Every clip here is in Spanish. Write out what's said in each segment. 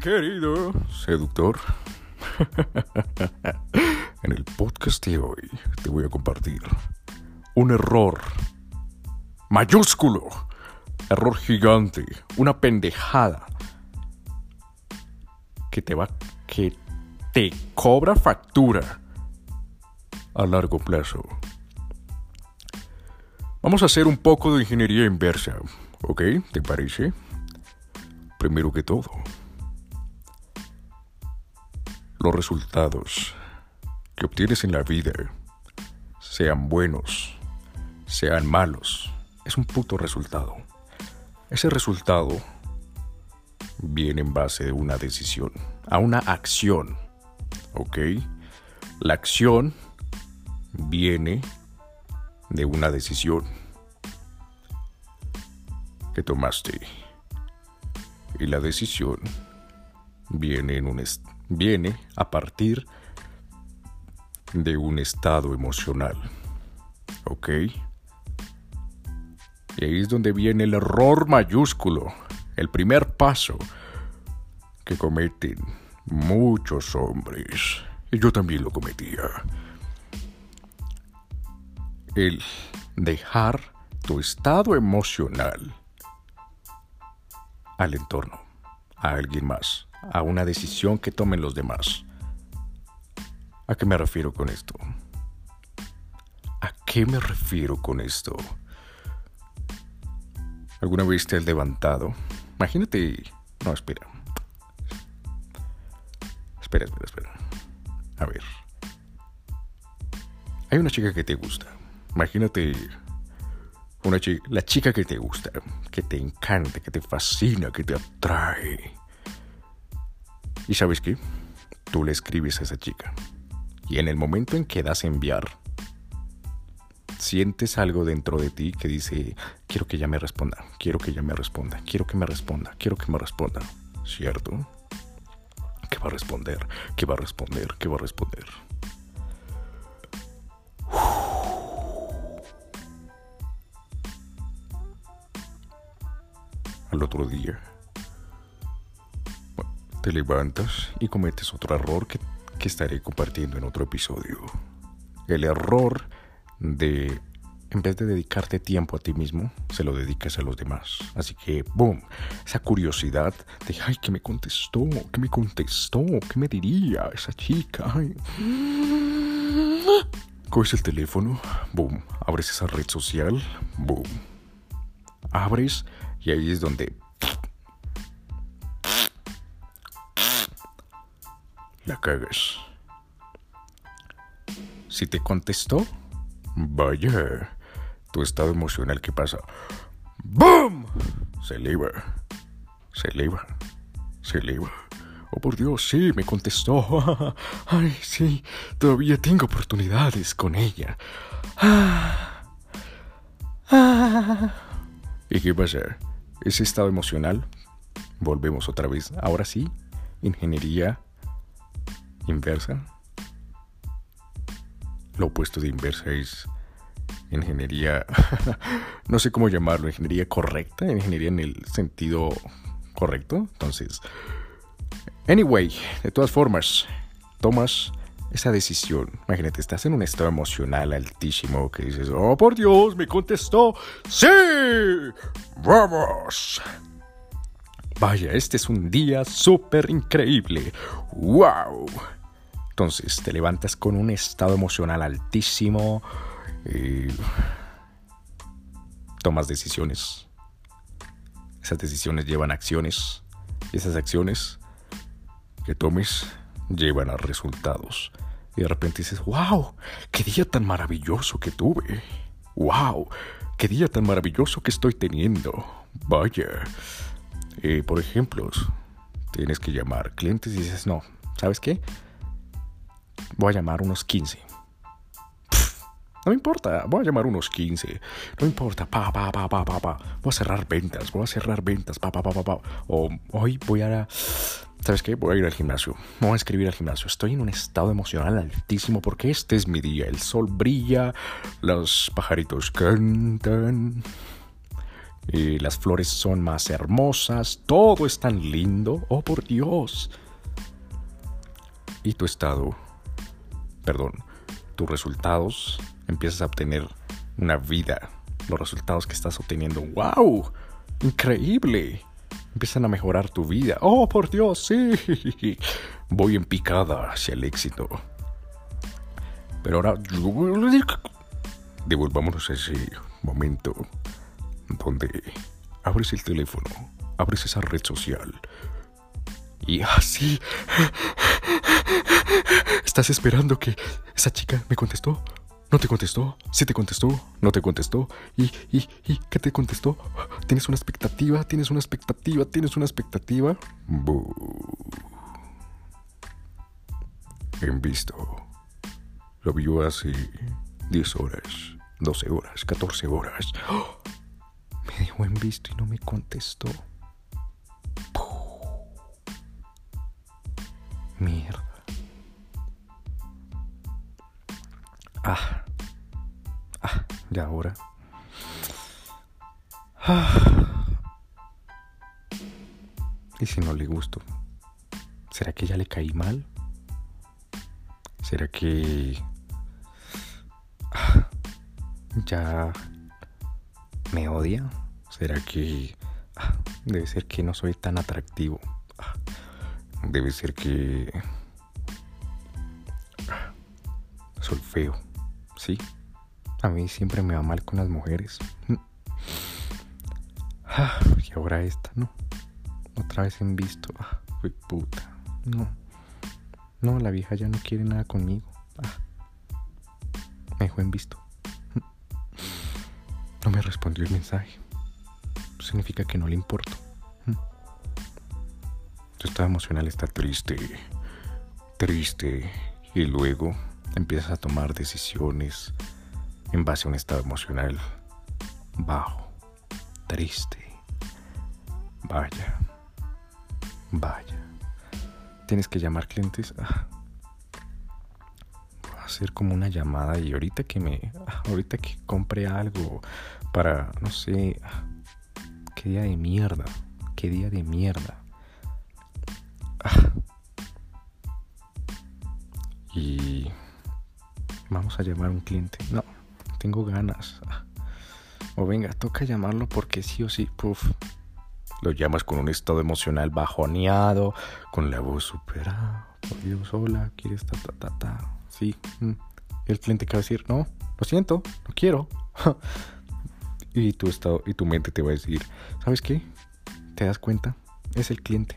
querido seductor. en el podcast de hoy te voy a compartir un error mayúsculo, error gigante, una pendejada que te va que te cobra factura a largo plazo. Vamos a hacer un poco de ingeniería inversa, ¿ok? ¿Te parece? Primero que todo, los resultados que obtienes en la vida, sean buenos, sean malos, es un puto resultado. Ese resultado viene en base de una decisión, a una acción, ¿ok? La acción viene de una decisión que tomaste. Y la decisión viene, en un viene a partir de un estado emocional. ¿Ok? Y ahí es donde viene el error mayúsculo, el primer paso que cometen muchos hombres. Y yo también lo cometía. El dejar tu estado emocional al entorno, a alguien más, a una decisión que tomen los demás. ¿A qué me refiero con esto? ¿A qué me refiero con esto? ¿Alguna vez te has levantado? Imagínate... No, espera. Espera, espera, espera. A ver. Hay una chica que te gusta. Imagínate una chica, la chica que te gusta, que te encanta, que te fascina, que te atrae. ¿Y sabes qué? Tú le escribes a esa chica. Y en el momento en que das enviar, sientes algo dentro de ti que dice, quiero que ella me responda, quiero que ella me responda, quiero que me responda, quiero que me responda. ¿Cierto? ¿Qué va a responder? ¿Qué va a responder? ¿Qué va a responder? Al otro día, te levantas y cometes otro error que, que estaré compartiendo en otro episodio. El error de, en vez de dedicarte tiempo a ti mismo, se lo dedicas a los demás. Así que, boom, esa curiosidad de, ay, ¿qué me contestó? ¿Qué me contestó? ¿Qué me diría esa chica? Ay. Coges el teléfono, boom, abres esa red social, boom. Abres y ahí es donde la cagas. Si te contestó, Vaya, tu estado emocional, ¿qué pasa? ¡Bum! Se eleva, se eleva, se eleva. Oh, por Dios, sí, me contestó. Ay, sí, todavía tengo oportunidades con ella. ¿Y qué pasa? Ese estado emocional, volvemos otra vez. Ahora sí, ingeniería inversa lo opuesto de inversa es ingeniería, no sé cómo llamarlo, ingeniería correcta, ingeniería en el sentido correcto. Entonces, anyway, de todas formas, tomas esa decisión. Imagínate, estás en un estado emocional altísimo que dices, oh por Dios, me contestó, sí, vamos. Vaya, este es un día súper increíble. ¡Wow! Entonces te levantas con un estado emocional altísimo, y tomas decisiones. Esas decisiones llevan acciones y esas acciones que tomes llevan a resultados. Y de repente dices, wow, qué día tan maravilloso que tuve. Wow, qué día tan maravilloso que estoy teniendo. Vaya. Eh, por ejemplo, tienes que llamar clientes y dices, no, ¿sabes qué? Voy a llamar unos 15. no importa, voy a llamar unos 15. No importa, pa, pa, pa, pa, pa, pa. Voy a cerrar ventas, voy a cerrar ventas, pa, pa, pa, pa, pa. O hoy voy a... ¿Sabes qué? Voy a ir al gimnasio. Voy a escribir al gimnasio. Estoy en un estado emocional altísimo porque este es mi día. El sol brilla, los pajaritos cantan. Y las flores son más hermosas, todo es tan lindo, oh por Dios. Y tu estado, perdón, tus resultados, empiezas a obtener una vida. Los resultados que estás obteniendo, wow, increíble. Empiezan a mejorar tu vida. Oh, por Dios, sí. Voy en picada hacia el éxito. Pero ahora devolvámonos a ese momento donde abres el teléfono, abres esa red social y así estás esperando que esa chica me contestó. No te contestó, sí te contestó, no te contestó. ¿Y, y, y qué te contestó? ¿Tienes una expectativa? ¿Tienes una expectativa? ¿Tienes una expectativa? En visto. Lo vio hace 10 horas, 12 horas, 14 horas. Me dejó en visto y no me contestó. Mierda. Ah. Ah, ya ahora. Ah. ¿Y si no le gusto? ¿Será que ya le caí mal? ¿Será que ah, ya me odia? ¿Será que ah, debe ser que no soy tan atractivo? Ah, debe ser que soy feo, ¿sí? A mí siempre me va mal con las mujeres. y ahora esta, ¿no? Otra vez en visto. puta. No. No, la vieja ya no quiere nada conmigo. Me dejó en visto. No me respondió el mensaje. Significa que no le importo. Tu estado emocional está triste. Triste. Y luego empiezas a tomar decisiones en base a un estado emocional bajo, triste. Vaya, vaya. Tienes que llamar clientes. Ah. Voy a hacer como una llamada y ahorita que me, ah, ahorita que compre algo para, no sé, ah, qué día de mierda, qué día de mierda. Vamos a llamar a un cliente. No, tengo ganas. O venga, toca llamarlo porque sí o sí, puff. Lo llamas con un estado emocional bajoneado, con la voz super, ah, por Dios, hola, ¿quieres ta ta ta ta? Sí. Mm. El cliente que va a decir, no, lo siento, no quiero. y tu estado, y tu mente te va a decir, ¿sabes qué? ¿Te das cuenta? Es el cliente.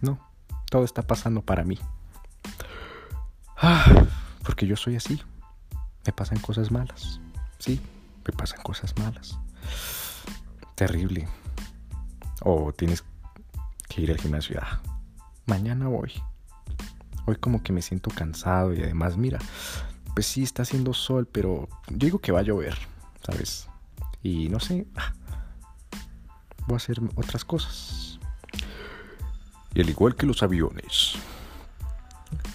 No, todo está pasando para mí. Ah, porque yo soy así me pasan cosas malas. Sí, me pasan cosas malas. Terrible. O tienes que ir al gimnasio. Ah, mañana voy. Hoy como que me siento cansado y además, mira, pues sí está haciendo sol, pero yo digo que va a llover, ¿sabes? Y no sé, ah, voy a hacer otras cosas. Y al igual que los aviones,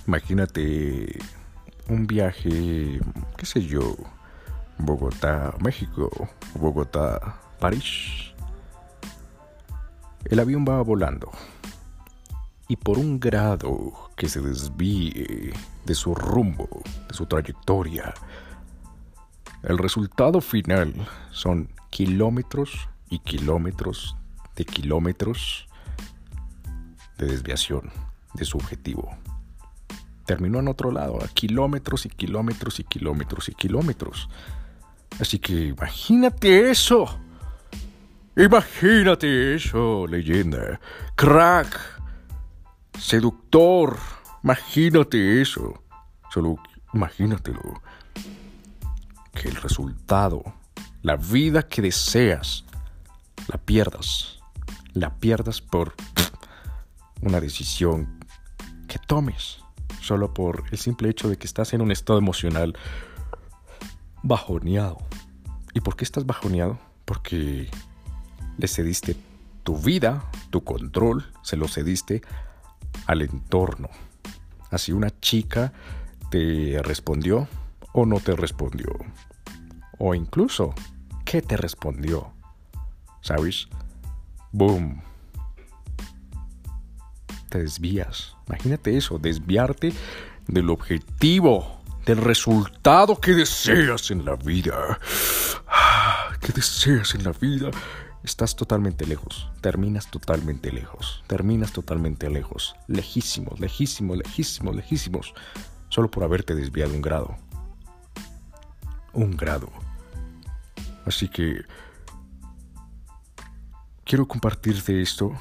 imagínate un viaje, qué sé yo, Bogotá, México, Bogotá, París. El avión va volando y por un grado que se desvíe de su rumbo, de su trayectoria, el resultado final son kilómetros y kilómetros de kilómetros de desviación de su objetivo terminó en otro lado, a kilómetros y kilómetros y kilómetros y kilómetros. Así que imagínate eso. Imagínate eso, leyenda. Crack. Seductor. Imagínate eso. Solo imagínatelo. Que el resultado, la vida que deseas, la pierdas. La pierdas por una decisión que tomes solo por el simple hecho de que estás en un estado emocional bajoneado. ¿Y por qué estás bajoneado? Porque le cediste tu vida, tu control, se lo cediste al entorno. Así una chica te respondió o no te respondió. O incluso, ¿qué te respondió? ¿sabes? Boom. Te desvías. Imagínate eso, desviarte del objetivo, del resultado que deseas en la vida. ¿Qué deseas en la vida? Estás totalmente lejos, terminas totalmente lejos, terminas totalmente lejos, lejísimos, lejísimos, lejísimos, lejísimos, solo por haberte desviado un grado. Un grado. Así que quiero compartirte esto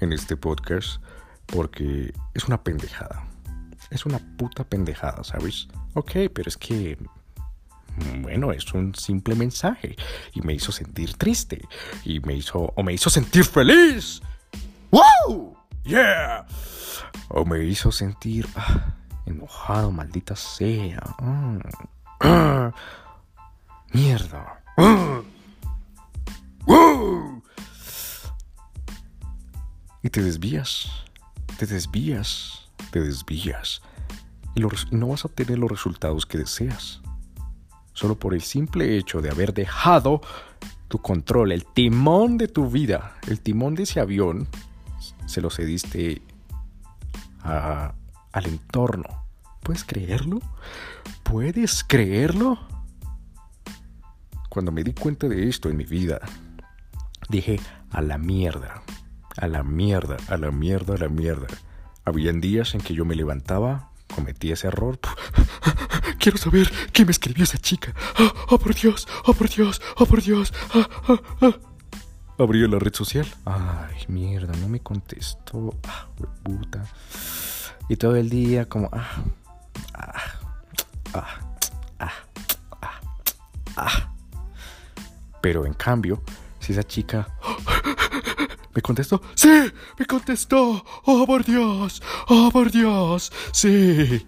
en este podcast porque es una pendejada. Es una puta pendejada, ¿sabes? Ok, pero es que bueno, es un simple mensaje y me hizo sentir triste y me hizo o me hizo sentir feliz. ¡Wow! Yeah. O me hizo sentir ah, enojado, maldita sea. Mm. Mierda. Y te desvías, te desvías, te desvías. Y, y no vas a obtener los resultados que deseas solo por el simple hecho de haber dejado tu control, el timón de tu vida, el timón de ese avión, se lo cediste al entorno. ¿Puedes creerlo? ¿Puedes creerlo? Cuando me di cuenta de esto en mi vida, dije, a la mierda, a la mierda, a la mierda, a la mierda. Habían días en que yo me levantaba, cometí ese error, Quiero saber qué me escribió esa chica. ¡Oh, por Dios! ¡Oh, por Dios! ¡Oh, por Dios! ¡Ah, Abrió la red social. Ay, mierda, no me contestó. Ah, puta. Y todo el día como... Ah, ah, ah, ah, ah, ah. Pero en cambio, si esa chica... ¿Me contestó? ¡Sí! ¡Me contestó! ¡Oh, por Dios! ¡Oh, por Dios! ¡Sí!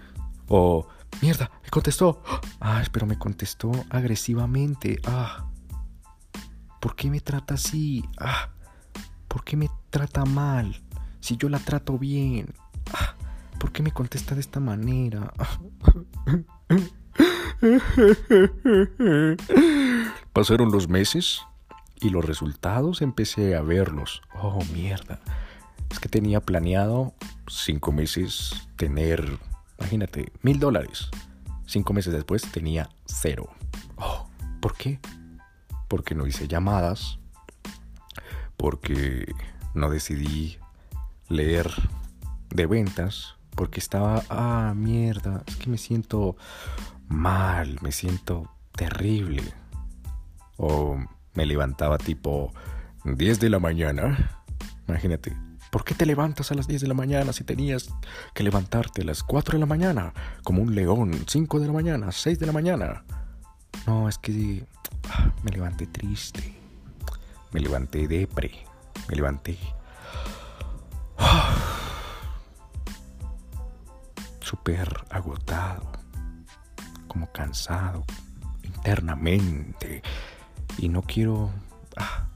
O... Mierda, me contestó. Ay, pero me contestó agresivamente. Ah. ¿Por qué me trata así? Ah. ¿Por qué me trata mal? Si yo la trato bien. Ah. ¿Por qué me contesta de esta manera? Pasaron los meses y los resultados empecé a verlos. Oh, mierda. Es que tenía planeado cinco meses tener Imagínate, mil dólares. Cinco meses después tenía cero. Oh, ¿Por qué? Porque no hice llamadas. Porque no decidí leer de ventas. Porque estaba, ah, mierda, es que me siento mal, me siento terrible. O me levantaba tipo 10 de la mañana. Imagínate, ¿Por qué te levantas a las 10 de la mañana si tenías que levantarte a las 4 de la mañana? Como un león, 5 de la mañana, 6 de la mañana. No, es que me levanté triste. Me levanté depre. Me levanté. Súper agotado. Como cansado internamente. Y no quiero... Ah,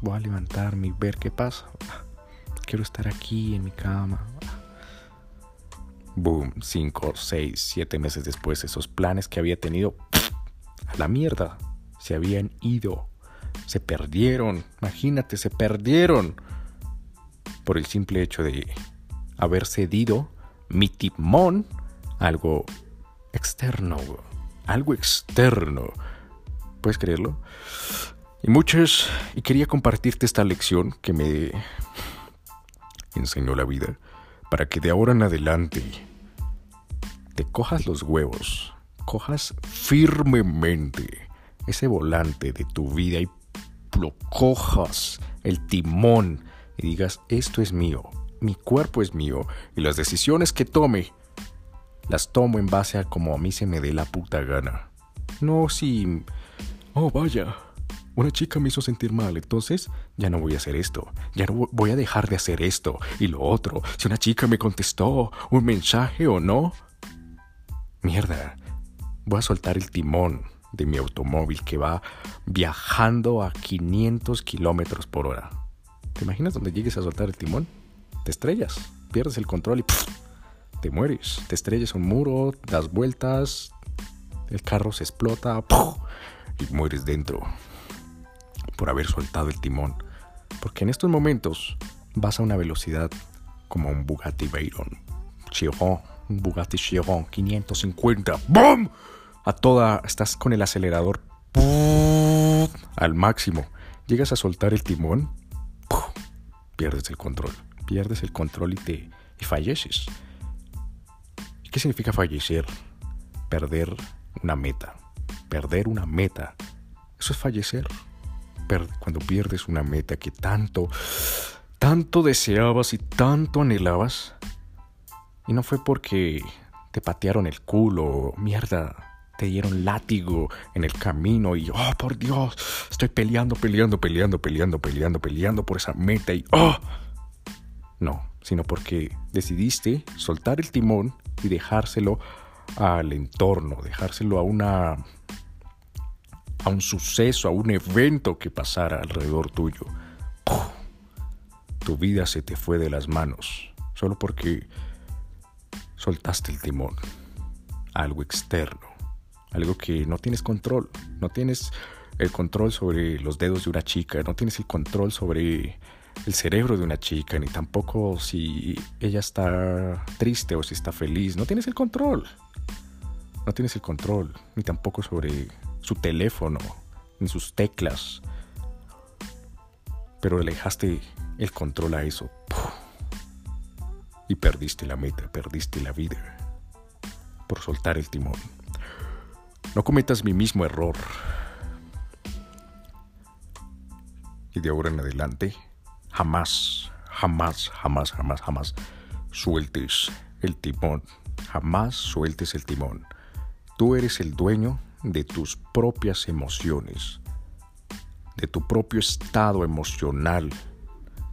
voy a levantarme y ver qué pasa quiero estar aquí en mi cama. Boom, cinco, seis, siete meses después, esos planes que había tenido, a la mierda, se habían ido, se perdieron, imagínate, se perdieron por el simple hecho de haber cedido mi timón algo externo, algo externo. ¿Puedes creerlo? Y muchas, y quería compartirte esta lección que me, enseñó la vida para que de ahora en adelante te cojas los huevos, cojas firmemente ese volante de tu vida y lo cojas el timón y digas, esto es mío, mi cuerpo es mío y las decisiones que tome las tomo en base a como a mí se me dé la puta gana. No si... Oh, vaya, una chica me hizo sentir mal, entonces ya no voy a hacer esto, ya no voy a dejar de hacer esto y lo otro. Si una chica me contestó un mensaje o no, mierda, voy a soltar el timón de mi automóvil que va viajando a 500 kilómetros por hora. ¿Te imaginas donde llegues a soltar el timón? Te estrellas, pierdes el control y te mueres. Te estrellas un muro, das vueltas, el carro se explota y mueres dentro por haber soltado el timón. Porque en estos momentos vas a una velocidad como un Bugatti Veyron, Chiron, un Bugatti Chiron 550, ¡BOOM! A toda, estás con el acelerador al máximo. Llegas a soltar el timón, pierdes el control, pierdes el control y te y falleces. ¿Y qué significa fallecer? Perder una meta. Perder una meta. Eso es fallecer. cuando pierdes una meta que tanto, tanto deseabas y tanto anhelabas. Y no fue porque te patearon el culo, mierda, te dieron látigo en el camino y, oh, por Dios, estoy peleando, peleando, peleando, peleando, peleando, peleando por esa meta y, oh. No, sino porque decidiste soltar el timón y dejárselo al entorno, dejárselo a una a un suceso, a un evento que pasara alrededor tuyo. Tu vida se te fue de las manos solo porque soltaste el timón. Algo externo, algo que no tienes control, no tienes el control sobre los dedos de una chica, no tienes el control sobre el cerebro de una chica, ni tampoco si ella está triste o si está feliz. No tienes el control. No tienes el control, ni tampoco sobre su teléfono, ni sus teclas. Pero le dejaste el control a eso. Y perdiste la meta, perdiste la vida por soltar el timón. No cometas mi mismo error. Y de ahora en adelante, Jamás, jamás, jamás, jamás, jamás sueltes el timón. Jamás sueltes el timón. Tú eres el dueño de tus propias emociones, de tu propio estado emocional.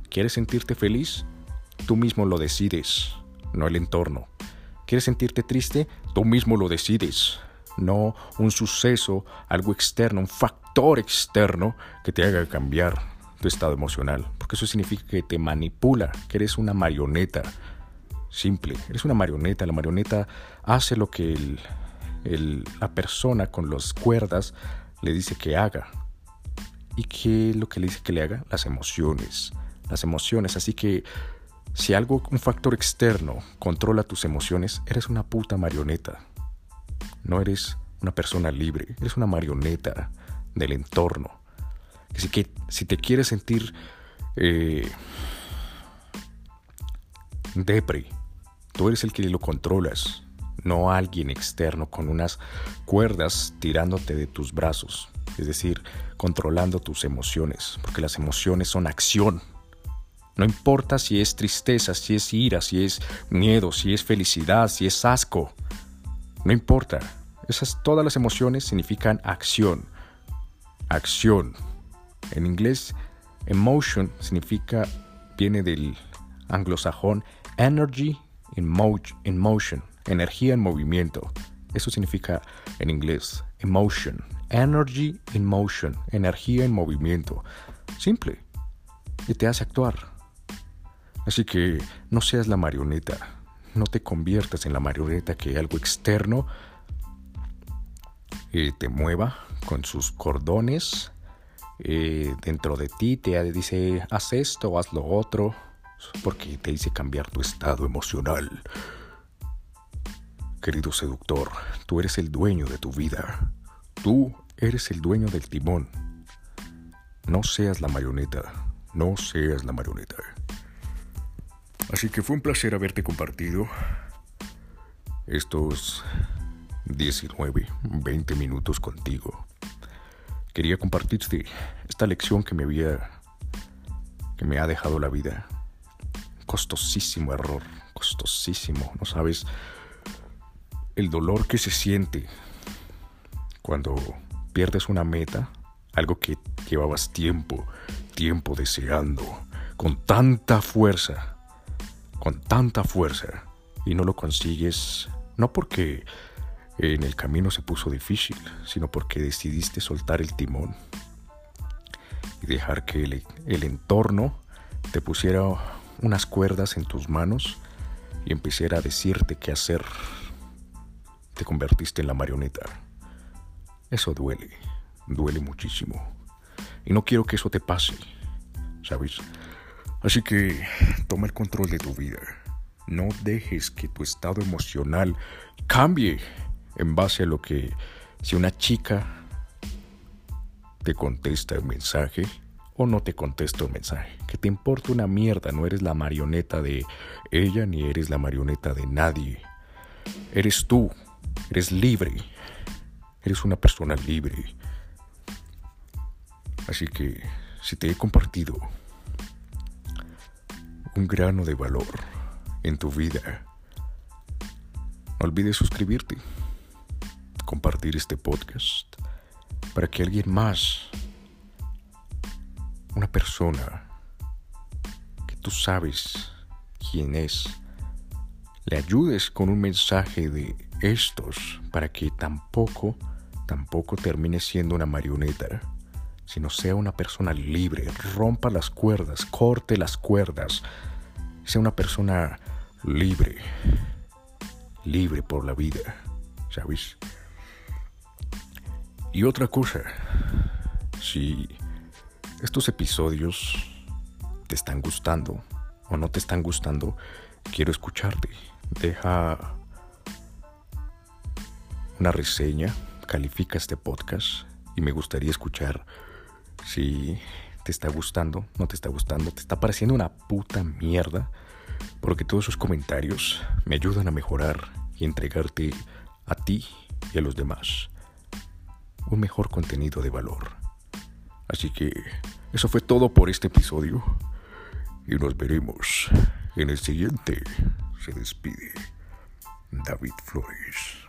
¿Quieres sentirte feliz? Tú mismo lo decides, no el entorno. ¿Quieres sentirte triste? Tú mismo lo decides, no un suceso, algo externo, un factor externo que te haga cambiar tu estado emocional, porque eso significa que te manipula, que eres una marioneta. Simple, eres una marioneta, la marioneta hace lo que la persona con las cuerdas le dice que haga. ¿Y qué es lo que le dice que le haga? Las emociones. Las emociones. Así que si algo, un factor externo controla tus emociones, eres una puta marioneta. No eres una persona libre, eres una marioneta del entorno. Así que si te quieres sentir eh, depre, tú eres el que lo controlas, no alguien externo con unas cuerdas tirándote de tus brazos, es decir, controlando tus emociones, porque las emociones son acción. No importa si es tristeza, si es ira, si es miedo, si es felicidad, si es asco. No importa. Esas todas las emociones significan acción. Acción. En inglés, emotion significa, viene del anglosajón energy in, motion, energía en movimiento. Eso significa en inglés emotion, energy in motion, energía en movimiento. Simple. Y te hace actuar. Así que no seas la marioneta. No te conviertas en la marioneta que algo externo eh, te mueva con sus cordones eh, dentro de ti te dice haz esto, haz lo otro, porque te dice cambiar tu estado emocional. Querido seductor, tú eres el dueño de tu vida. Tú eres el dueño del timón. No seas la marioneta, no seas la marioneta. Así que fue un placer haberte compartido estos 19, 20 minutos contigo quería compartirte esta lección que me había que me ha dejado la vida. Costosísimo error, costosísimo, no sabes el dolor que se siente cuando pierdes una meta, algo que llevabas tiempo, tiempo deseando, con tanta fuerza, con tanta fuerza, y no lo consigues, no porque en el camino se puso difícil, sino porque decidiste soltar el timón y dejar que el, entorno te pusiera unas cuerdas en tus manos y empezara a decirte qué hacer. Te convertiste en la marioneta. Eso duele, duele muchísimo. Y no quiero que eso te pase, ¿sabes? Así que toma el control de tu vida. No dejes que tu estado emocional cambie en base a lo que si una chica te contesta el mensaje o no te contesta un mensaje. Que te importa una mierda, no eres la marioneta de ella ni eres la marioneta de nadie. Eres tú, eres libre, eres una persona libre. Así que si te he compartido un grano de valor en tu vida, no olvides suscribirte, compartir este podcast para que alguien más una persona que tú sabes quién es, le ayudes con un mensaje de estos para que tampoco, tampoco termine siendo una marioneta, sino sea una persona libre, rompa las cuerdas, corte las cuerdas, sea una persona libre, libre por la vida, ¿sabes? Y otra cosa, si estos episodios te están gustando o no te están gustando, quiero escucharte. Deja una reseña, califica este podcast y me gustaría escuchar si te está gustando, no te está gustando, te está pareciendo una puta mierda, porque todos esos comentarios me ayudan a mejorar y entregarte a ti y a los demás un mejor contenido de valor. Así que eso fue todo por este episodio y nos veremos en el siguiente. Se despide David Flores.